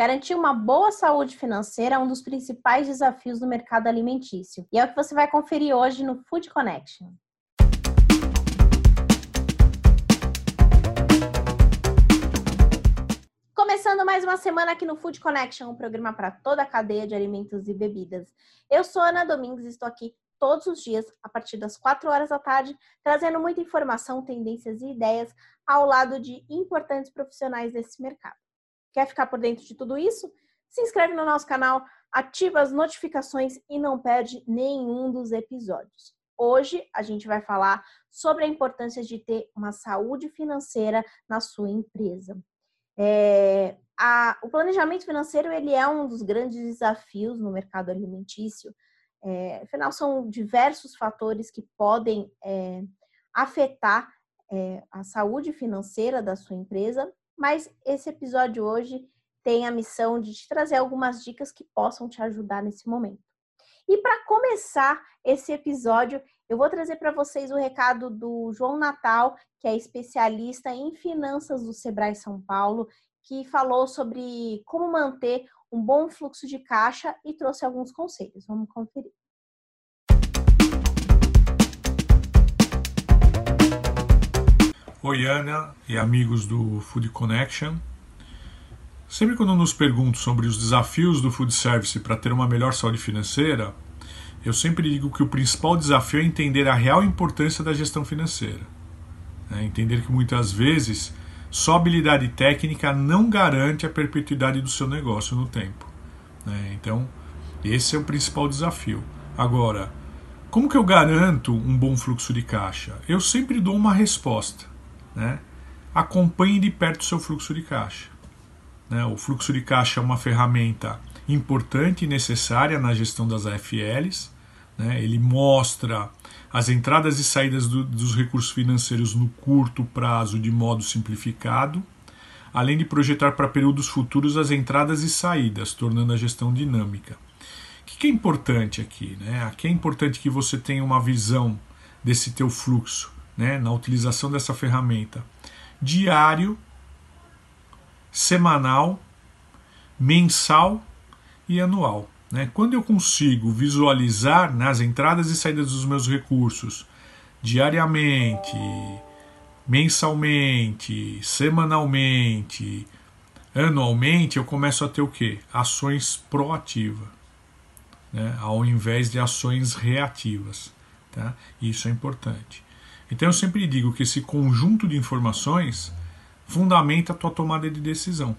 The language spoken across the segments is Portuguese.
Garantir uma boa saúde financeira é um dos principais desafios do mercado alimentício. E é o que você vai conferir hoje no Food Connection. Começando mais uma semana aqui no Food Connection, um programa para toda a cadeia de alimentos e bebidas. Eu sou Ana Domingues e estou aqui todos os dias, a partir das 4 horas da tarde, trazendo muita informação, tendências e ideias ao lado de importantes profissionais desse mercado. Quer ficar por dentro de tudo isso? Se inscreve no nosso canal, ativa as notificações e não perde nenhum dos episódios. Hoje a gente vai falar sobre a importância de ter uma saúde financeira na sua empresa. É, a, o planejamento financeiro ele é um dos grandes desafios no mercado alimentício. É, afinal, são diversos fatores que podem é, afetar é, a saúde financeira da sua empresa mas esse episódio hoje tem a missão de te trazer algumas dicas que possam te ajudar nesse momento. E para começar esse episódio, eu vou trazer para vocês o recado do João Natal, que é especialista em finanças do Sebrae São Paulo, que falou sobre como manter um bom fluxo de caixa e trouxe alguns conselhos. Vamos conferir. Oi, Ana e amigos do Food Connection. Sempre quando nos perguntam sobre os desafios do food service para ter uma melhor saúde financeira, eu sempre digo que o principal desafio é entender a real importância da gestão financeira. É entender que muitas vezes só habilidade técnica não garante a perpetuidade do seu negócio no tempo. É, então, esse é o principal desafio. Agora, como que eu garanto um bom fluxo de caixa? Eu sempre dou uma resposta né, acompanhe de perto o seu fluxo de caixa. Né? O fluxo de caixa é uma ferramenta importante e necessária na gestão das AFLs. Né? Ele mostra as entradas e saídas do, dos recursos financeiros no curto prazo de modo simplificado, além de projetar para períodos futuros as entradas e saídas, tornando a gestão dinâmica. O que é importante aqui? Né? Aqui é importante que você tenha uma visão desse teu fluxo né, na utilização dessa ferramenta diário, semanal, mensal e anual. Né? Quando eu consigo visualizar nas entradas e saídas dos meus recursos diariamente, mensalmente, semanalmente, anualmente, eu começo a ter o que? Ações proativas, né? ao invés de ações reativas. Tá? Isso é importante. Então eu sempre digo que esse conjunto de informações fundamenta a tua tomada de decisão.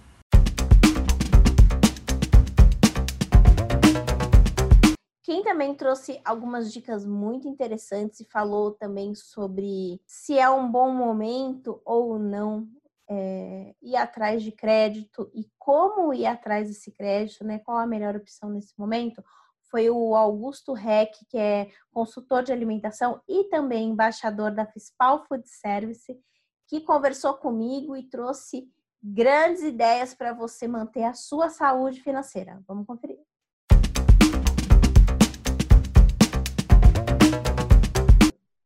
Quem também trouxe algumas dicas muito interessantes e falou também sobre se é um bom momento ou não é, ir atrás de crédito e como ir atrás desse crédito, né? Qual a melhor opção nesse momento? Foi o Augusto Reck, que é consultor de alimentação e também embaixador da Fispal Food Service, que conversou comigo e trouxe grandes ideias para você manter a sua saúde financeira. Vamos conferir.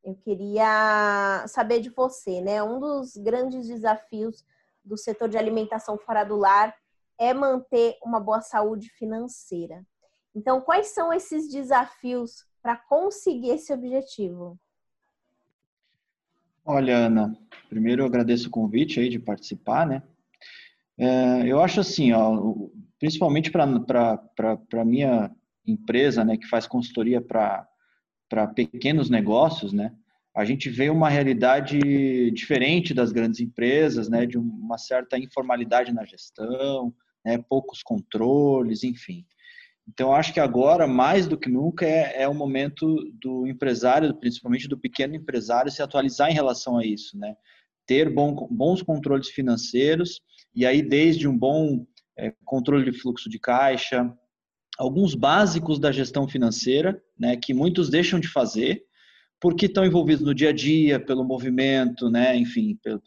Eu queria saber de você, né? Um dos grandes desafios do setor de alimentação fora do lar é manter uma boa saúde financeira. Então, quais são esses desafios para conseguir esse objetivo? Olha, Ana, primeiro eu agradeço o convite aí de participar, né? É, eu acho assim, ó, principalmente para a minha empresa, né, que faz consultoria para pequenos negócios, né? A gente vê uma realidade diferente das grandes empresas, né, de uma certa informalidade na gestão, né, poucos controles, enfim. Então, acho que agora, mais do que nunca, é, é o momento do empresário, principalmente do pequeno empresário, se atualizar em relação a isso, né? Ter bom, bons controles financeiros, e aí, desde um bom é, controle de fluxo de caixa, alguns básicos da gestão financeira, né, que muitos deixam de fazer, porque estão envolvidos no dia a dia, pelo movimento, né, enfim, pelo,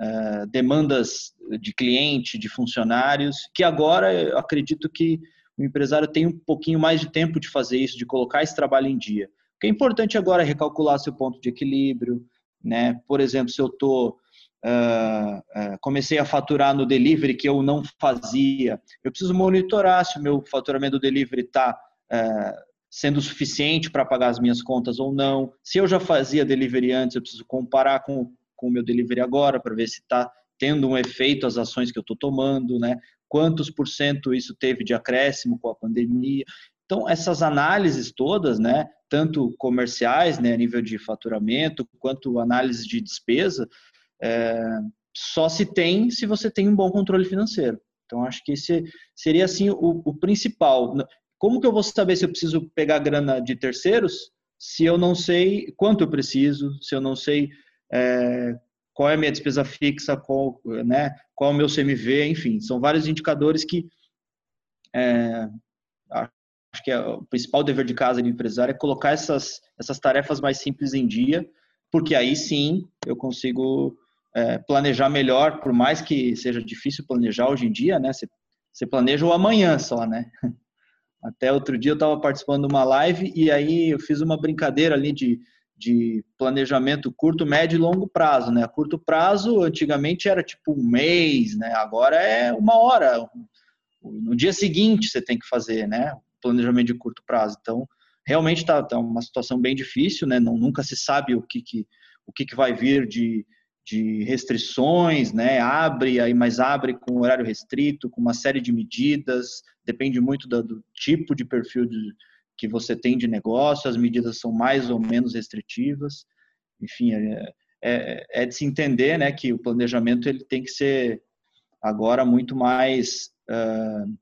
uh, demandas de cliente, de funcionários, que agora eu acredito que o empresário tem um pouquinho mais de tempo de fazer isso, de colocar esse trabalho em dia. O que é importante agora é recalcular seu ponto de equilíbrio, né? Por exemplo, se eu estou uh, uh, comecei a faturar no delivery que eu não fazia. Eu preciso monitorar se o meu faturamento do delivery está uh, sendo suficiente para pagar as minhas contas ou não. Se eu já fazia delivery antes, eu preciso comparar com, com o meu delivery agora para ver se está tendo um efeito as ações que eu estou tomando, né? Quantos por cento isso teve de acréscimo com a pandemia? Então, essas análises todas, né, tanto comerciais, né, a nível de faturamento, quanto análise de despesa, é, só se tem se você tem um bom controle financeiro. Então, acho que esse seria, assim, o, o principal. Como que eu vou saber se eu preciso pegar grana de terceiros se eu não sei quanto eu preciso, se eu não sei é, qual é a minha despesa fixa, qual, né, qual é o meu CMV, enfim, são vários indicadores que é, acho que é o principal dever de casa do empresário é colocar essas, essas tarefas mais simples em dia, porque aí sim eu consigo é, planejar melhor, por mais que seja difícil planejar hoje em dia, né? Você, você planeja o amanhã só, né? Até outro dia eu estava participando de uma live e aí eu fiz uma brincadeira ali de, de planejamento curto, médio e longo prazo, né? Curto prazo, antigamente era tipo um mês, né? Agora é uma hora. No dia seguinte você tem que fazer, né? planejamento de curto prazo. Então, realmente está tá uma situação bem difícil, né? Não, nunca se sabe o que, que o que, que vai vir de, de restrições, né? Abre aí, mas abre com horário restrito, com uma série de medidas. Depende muito do, do tipo de perfil de, que você tem de negócio. As medidas são mais ou menos restritivas. Enfim, é, é, é de se entender, né? Que o planejamento ele tem que ser agora muito mais uh,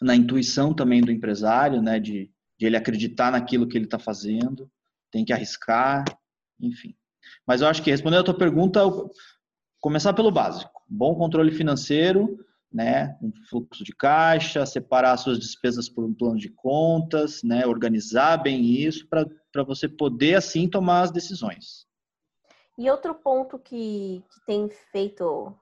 na intuição também do empresário, né, de, de ele acreditar naquilo que ele está fazendo, tem que arriscar, enfim. Mas eu acho que respondendo a tua pergunta, começar pelo básico, bom controle financeiro, né, um fluxo de caixa, separar suas despesas por um plano de contas, né, organizar bem isso para você poder assim tomar as decisões. E outro ponto que, que tem feito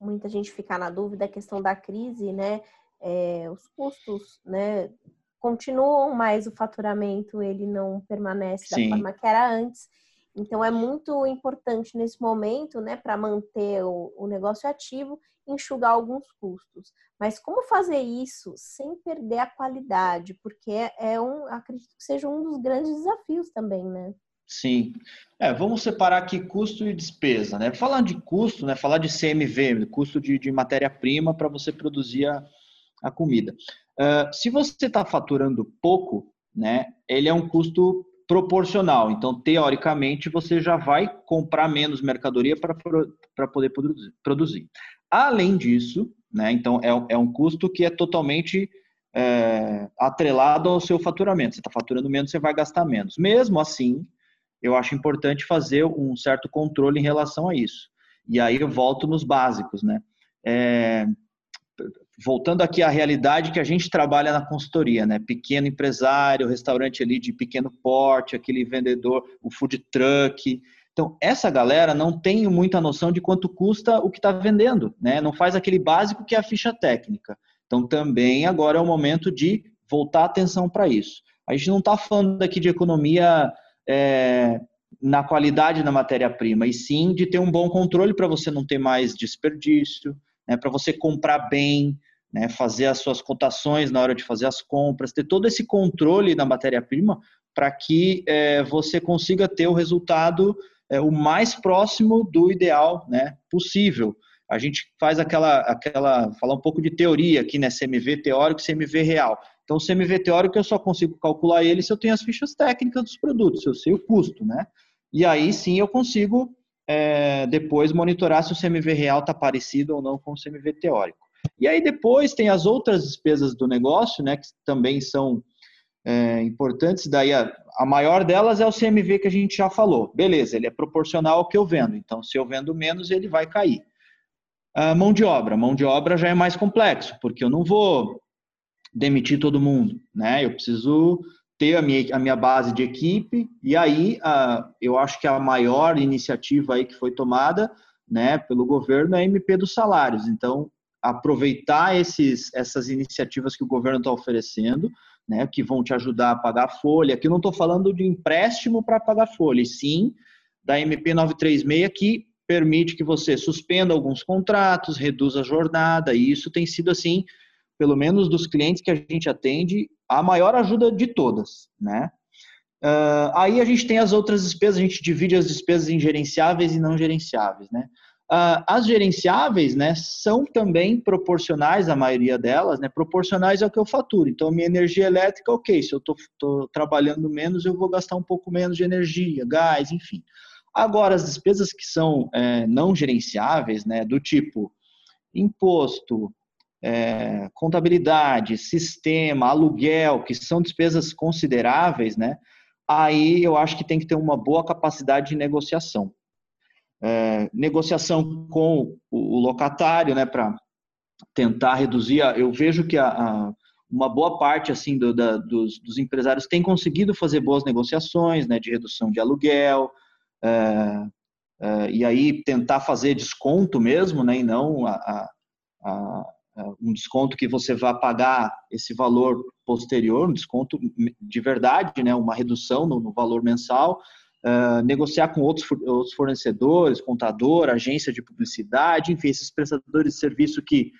muita gente ficar na dúvida é a questão da crise, né? é, os custos, né, continuam, mas o faturamento ele não permanece Sim. da forma que era antes. Então é muito importante nesse momento, né, para manter o, o, negócio ativo, enxugar alguns custos. Mas como fazer isso sem perder a qualidade? Porque é, um, acredito que seja um dos grandes desafios também, né? Sim. É, vamos separar aqui custo e despesa, né? Falando de custo, né? Falar de CMV, custo de, de matéria-prima para você produzir a, a comida. Uh, se você está faturando pouco, né, ele é um custo proporcional. Então, teoricamente, você já vai comprar menos mercadoria para poder produzir. Além disso, né, então é, é um custo que é totalmente é, atrelado ao seu faturamento. Você está faturando menos, você vai gastar menos. Mesmo assim, eu acho importante fazer um certo controle em relação a isso. E aí eu volto nos básicos, né? É, voltando aqui à realidade que a gente trabalha na consultoria, né? Pequeno empresário, restaurante ali de pequeno porte, aquele vendedor, o food truck. Então, essa galera não tem muita noção de quanto custa o que está vendendo, né? Não faz aquele básico que é a ficha técnica. Então, também agora é o momento de voltar atenção para isso. A gente não está falando aqui de economia é, na qualidade da matéria-prima, e sim de ter um bom controle para você não ter mais desperdício, né, para você comprar bem, né, fazer as suas cotações na hora de fazer as compras, ter todo esse controle na matéria-prima para que é, você consiga ter o resultado é, o mais próximo do ideal né, possível. A gente faz aquela, aquela, falar um pouco de teoria aqui, né, CMV teórico CMV real. Então, o CMV teórico eu só consigo calcular ele se eu tenho as fichas técnicas dos produtos, se eu sei o custo, né? E aí sim eu consigo é, depois monitorar se o CMV real está parecido ou não com o CMV teórico. E aí depois tem as outras despesas do negócio, né, que também são é, importantes. Daí a, a, maior delas é o CMV que a gente já falou. Beleza, ele é proporcional ao que eu vendo. Então, se eu vendo menos, ele vai cair. A mão de obra. Mão de obra já é mais complexo, porque eu não vou demitir todo mundo, né? Eu preciso ter a minha, a minha base de equipe e aí a, eu acho que a maior iniciativa aí que foi tomada, né, pelo governo é a MP dos salários. Então, aproveitar esses, essas iniciativas que o governo está oferecendo, né, que vão te ajudar a pagar a folha. Aqui não estou falando de empréstimo para pagar folha, e sim da MP 936, que permite que você suspenda alguns contratos, reduza a jornada, e isso tem sido assim, pelo menos dos clientes que a gente atende, a maior ajuda de todas, né? Uh, aí a gente tem as outras despesas, a gente divide as despesas em gerenciáveis e não gerenciáveis, né? Uh, as gerenciáveis, né, são também proporcionais, a maioria delas, né, proporcionais ao que eu faturo. Então, minha energia elétrica, ok, se eu estou trabalhando menos, eu vou gastar um pouco menos de energia, gás, enfim. Agora, as despesas que são é, não gerenciáveis, né, do tipo imposto, é, contabilidade, sistema, aluguel, que são despesas consideráveis, né, aí eu acho que tem que ter uma boa capacidade de negociação. É, negociação com o locatário, né, para tentar reduzir. Eu vejo que a, a, uma boa parte assim do, da, dos, dos, empresários tem conseguido fazer boas negociações, né, de redução de aluguel, é, é, e aí tentar fazer desconto mesmo, né, e não a, um desconto que você vá pagar esse valor posterior, um desconto de verdade, né, uma redução no, no valor mensal, uh, negociar com outros, outros fornecedores, contador, agência de publicidade, enfim, esses prestadores de serviço que,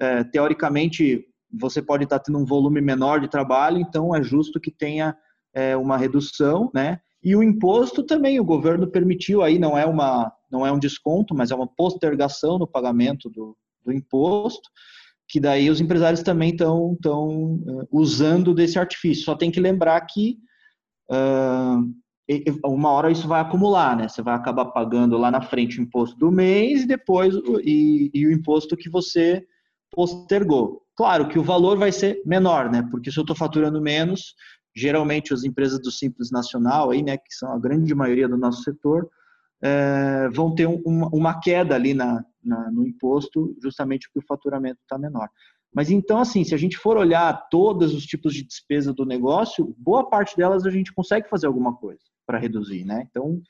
uh, teoricamente, você pode estar tendo um volume menor de trabalho, então é justo que tenha uh, uma redução, né? E o imposto também, o governo permitiu aí, não é, uma, não é um desconto, mas é uma postergação no pagamento do, do imposto que daí os empresários também estão uh, usando desse artifício. Só tem que lembrar que uh, uma hora isso vai acumular, né? Você vai acabar pagando lá na frente o imposto do mês e depois e, e o imposto que você postergou. Claro que o valor vai ser menor, né? Porque se eu estou faturando menos, geralmente as empresas do Simples Nacional, aí, né, que são a grande maioria do nosso setor, é, vão ter um, uma, queda ali na, na, no imposto, justamente porque o faturamento está menor. Mas então, assim, se a gente for olhar todos os tipos de despesa do negócio, boa parte delas a gente consegue fazer alguma coisa para reduzir, né? Então,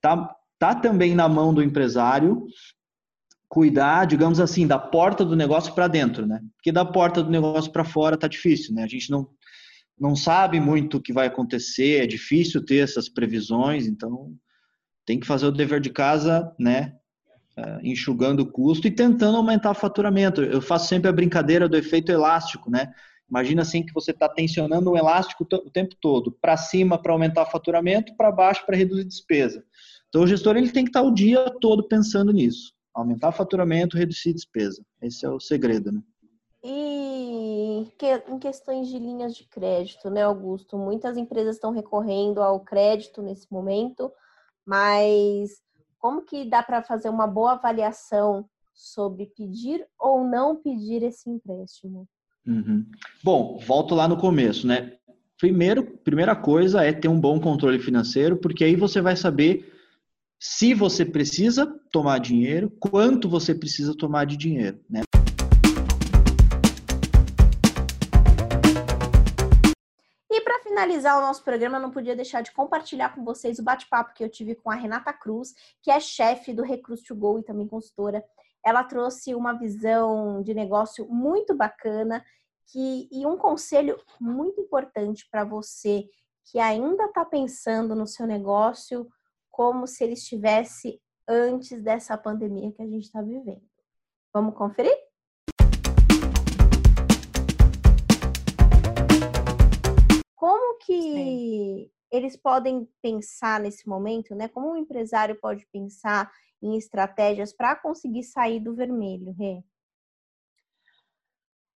tá, tá também na mão do empresário cuidar, digamos assim, da porta do negócio para dentro, né? Porque da porta do negócio para fora tá difícil, né? A gente não não sabe muito o que vai acontecer, é difícil ter essas previsões, então tem que fazer o dever de casa, né? Uh, enxugando o custo e tentando aumentar o faturamento. Eu faço sempre a brincadeira do efeito elástico, né? Imagina assim que você está tensionando um elástico o tempo todo, para cima para aumentar o faturamento, para baixo para reduzir despesa. Então o gestor ele tem que estar tá o dia todo pensando nisso, aumentar faturamento, reduzir despesa. Esse é o segredo, né? E em questões de linhas de crédito, né, Augusto? Muitas empresas estão recorrendo ao crédito nesse momento mas como que dá para fazer uma boa avaliação sobre pedir ou não pedir esse empréstimo? Uhum. Bom, volto lá no começo, né? Primeiro, primeira coisa é ter um bom controle financeiro, porque aí você vai saber se você precisa tomar dinheiro, quanto você precisa tomar de dinheiro, né? finalizar o nosso programa, eu não podia deixar de compartilhar com vocês o bate-papo que eu tive com a Renata Cruz, que é chefe do Recruit to Go e também consultora. Ela trouxe uma visão de negócio muito bacana que, e um conselho muito importante para você que ainda está pensando no seu negócio como se ele estivesse antes dessa pandemia que a gente está vivendo. Vamos conferir? Como que Sim. eles podem pensar nesse momento, né? Como um empresário pode pensar em estratégias para conseguir sair do vermelho, Rê?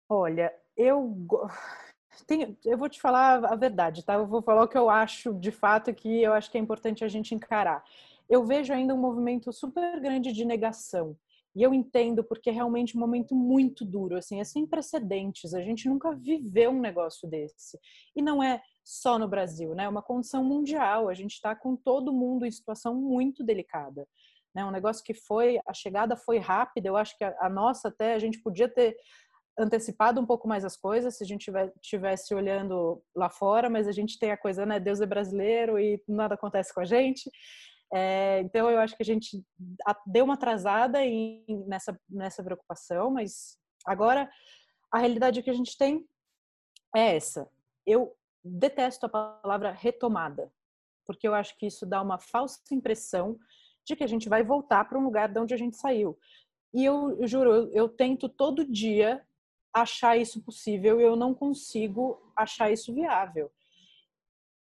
Olha, eu tenho, eu vou te falar a verdade, tá? Eu vou falar o que eu acho de fato que eu acho que é importante a gente encarar. Eu vejo ainda um movimento super grande de negação. E eu entendo porque é realmente um momento muito duro, assim, é sem precedentes. A gente nunca viveu um negócio desse. E não é só no Brasil, né? É uma condição mundial. A gente está com todo mundo em situação muito delicada. Né? Um negócio que foi, a chegada foi rápida. Eu acho que a, a nossa até a gente podia ter antecipado um pouco mais as coisas se a gente tivesse olhando lá fora, mas a gente tem a coisa, né? Deus é brasileiro e nada acontece com a gente. É, então, eu acho que a gente deu uma atrasada em, nessa, nessa preocupação, mas agora a realidade que a gente tem é essa. Eu detesto a palavra retomada, porque eu acho que isso dá uma falsa impressão de que a gente vai voltar para um lugar de onde a gente saiu. E eu, eu juro, eu, eu tento todo dia achar isso possível e eu não consigo achar isso viável.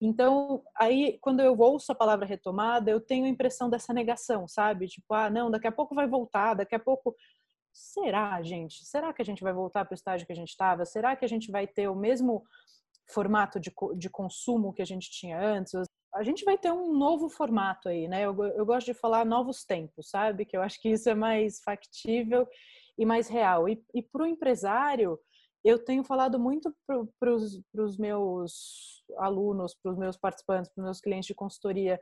Então, aí, quando eu ouço a palavra retomada, eu tenho a impressão dessa negação, sabe? Tipo, ah, não, daqui a pouco vai voltar, daqui a pouco. Será, gente? Será que a gente vai voltar para o estágio que a gente estava? Será que a gente vai ter o mesmo formato de, de consumo que a gente tinha antes? A gente vai ter um novo formato aí, né? Eu, eu gosto de falar novos tempos, sabe? Que eu acho que isso é mais factível e mais real. E, e para o empresário, eu tenho falado muito para os meus alunos, para os meus participantes, para os meus clientes de consultoria.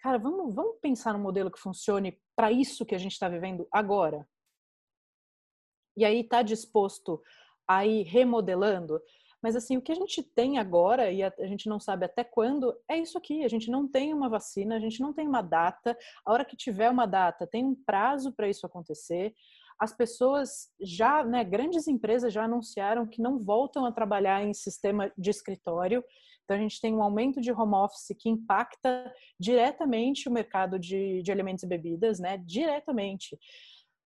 Cara, vamos, vamos pensar num modelo que funcione para isso que a gente está vivendo agora. E aí está disposto a ir remodelando. Mas assim, o que a gente tem agora, e a, gente não sabe até quando, é isso aqui. A gente não tem uma vacina, a gente não tem uma data. A hora que tiver uma data, tem um prazo para isso acontecer as pessoas já, né, grandes empresas já anunciaram que não voltam a trabalhar em sistema de escritório. Então, a gente tem um aumento de home office que impacta diretamente o mercado de, de alimentos e bebidas, né? Diretamente.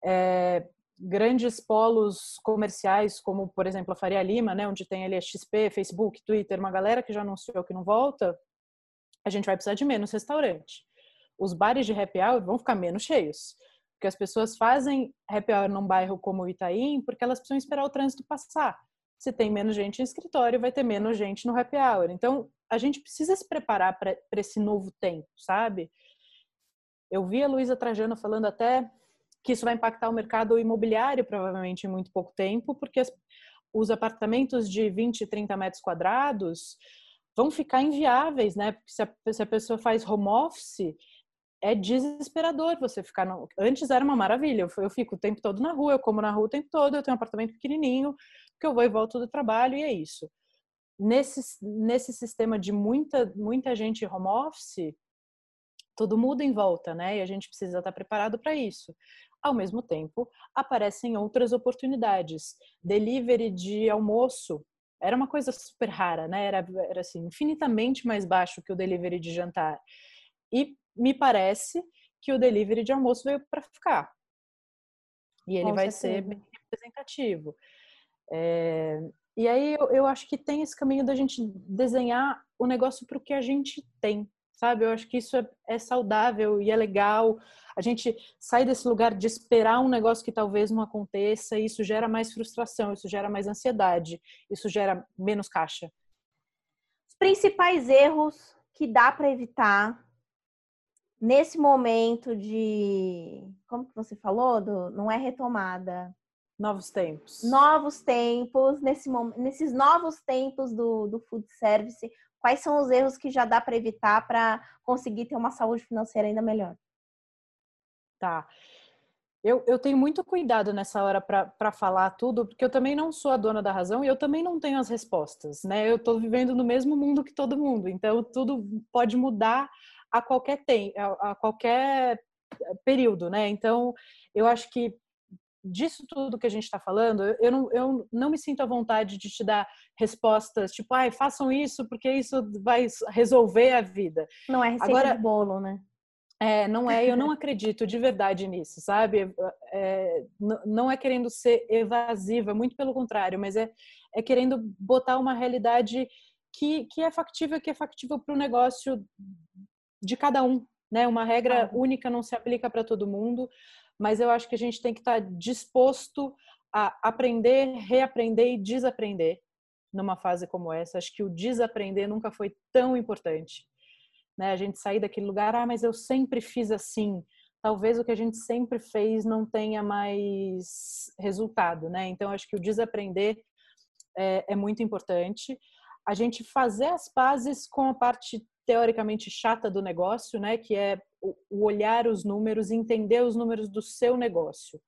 É, grandes polos comerciais, como, por exemplo, a Faria Lima, né? Onde tem ali a XP, Facebook, Twitter, uma galera que já anunciou que não volta, a gente vai precisar de menos restaurante. Os bares de happy hour vão ficar menos cheios. Porque as pessoas fazem happy hour num bairro como o Itaim porque elas precisam esperar o trânsito passar. Se tem menos gente em escritório, vai ter menos gente no happy hour. Então, a gente precisa se preparar para esse novo tempo, sabe? Eu vi a Luísa Trajano falando até que isso vai impactar o mercado imobiliário provavelmente em muito pouco tempo, porque as, os apartamentos de 20, 30 metros quadrados vão ficar inviáveis, né? Porque se a, se a pessoa faz home office, é desesperador você ficar no... Antes era uma maravilha, eu fico o tempo todo na rua, eu como na rua o tempo todo, eu tenho um apartamento pequenininho, que eu vou e volto do trabalho e é isso. Nesse, nesse sistema de muita, muita gente home office, tudo muda em volta, né? E a gente precisa estar preparado para isso. Ao mesmo tempo, aparecem outras oportunidades. Delivery de almoço era uma coisa super rara, né? Era, era assim, infinitamente mais baixo que o delivery de jantar. E me parece que o delivery de almoço veio para ficar. E ele Com vai certeza. ser bem representativo. É, e aí eu, eu, acho que tem esse caminho da gente desenhar o negócio para o que a gente tem, sabe? Eu acho que isso é, é, saudável e é legal. A gente sai desse lugar de esperar um negócio que talvez não aconteça, e isso gera mais frustração, isso gera mais ansiedade, isso gera menos caixa. Os principais erros que dá para evitar nesse momento de. Como que você falou? Do, não é retomada. Novos tempos. Novos tempos, nesse, nesses novos tempos do, do food service, quais são os erros que já dá para evitar para conseguir ter uma saúde financeira ainda melhor? Tá. Eu, eu tenho muito cuidado nessa hora para falar tudo, porque eu também não sou a dona da razão e eu também não tenho as respostas, né? Eu estou vivendo no mesmo mundo que todo mundo, então tudo pode mudar a qualquer tempo, a, qualquer período, né? Então, eu acho que disso tudo que a gente está falando, eu não, eu não me sinto à vontade de te dar respostas tipo, ai, façam isso porque isso vai resolver a vida. Não é receita Agora, de bolo, né? É, não é, eu não acredito de verdade nisso, sabe? É, não é querendo ser evasiva, muito pelo contrário, mas é, é querendo botar uma realidade que, que é factível, que é factível para o negócio de cada um, né? Uma regra única não se aplica para todo mundo, mas eu acho que a gente tem que estar tá disposto a aprender, reaprender e desaprender numa fase como essa. Acho que o desaprender nunca foi tão importante. Né? A gente sair daquele lugar, ah, mas eu sempre fiz assim. Talvez o que a gente sempre fez não tenha mais resultado, né? Então acho que o desaprender é, é muito importante. A gente fazer as pazes com a parte teoricamente chata do negócio, né? Que é o olhar os números, entender os números do seu negócio.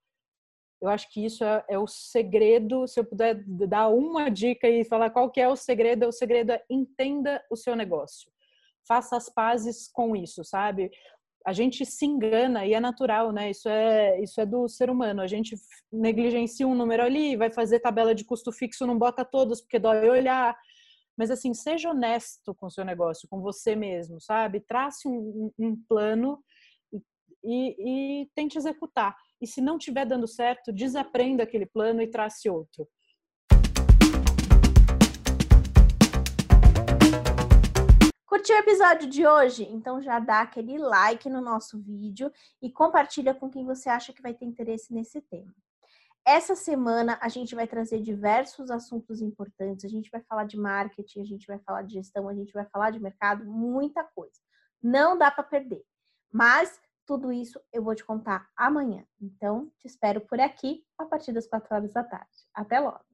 Eu acho que isso é, é, o segredo. Se eu puder dar uma dica e falar qual que é o segredo, o segredo é entenda o seu negócio. Faça as pazes com isso, sabe? A gente se engana e é natural, né? Isso é isso é do ser humano. A gente negligencia um número ali, vai fazer tabela de custo fixo, não bota todos porque dói olhar mas assim, seja honesto com o seu negócio, com você mesmo, sabe? Trace um, um plano e, e tente executar. E se não estiver dando certo, desaprenda aquele plano e trace outro. Curtiu o episódio de hoje? Então já dá aquele like no nosso vídeo e compartilha com quem você acha que vai ter interesse nesse tema. Essa semana a gente vai trazer diversos assuntos importantes. A gente vai falar de marketing, a gente vai falar de gestão, a gente vai falar de mercado, muita coisa. Não dá para perder. Mas tudo isso eu vou te contar amanhã. Então, te espero por aqui a partir das 4 horas da tarde. Até logo!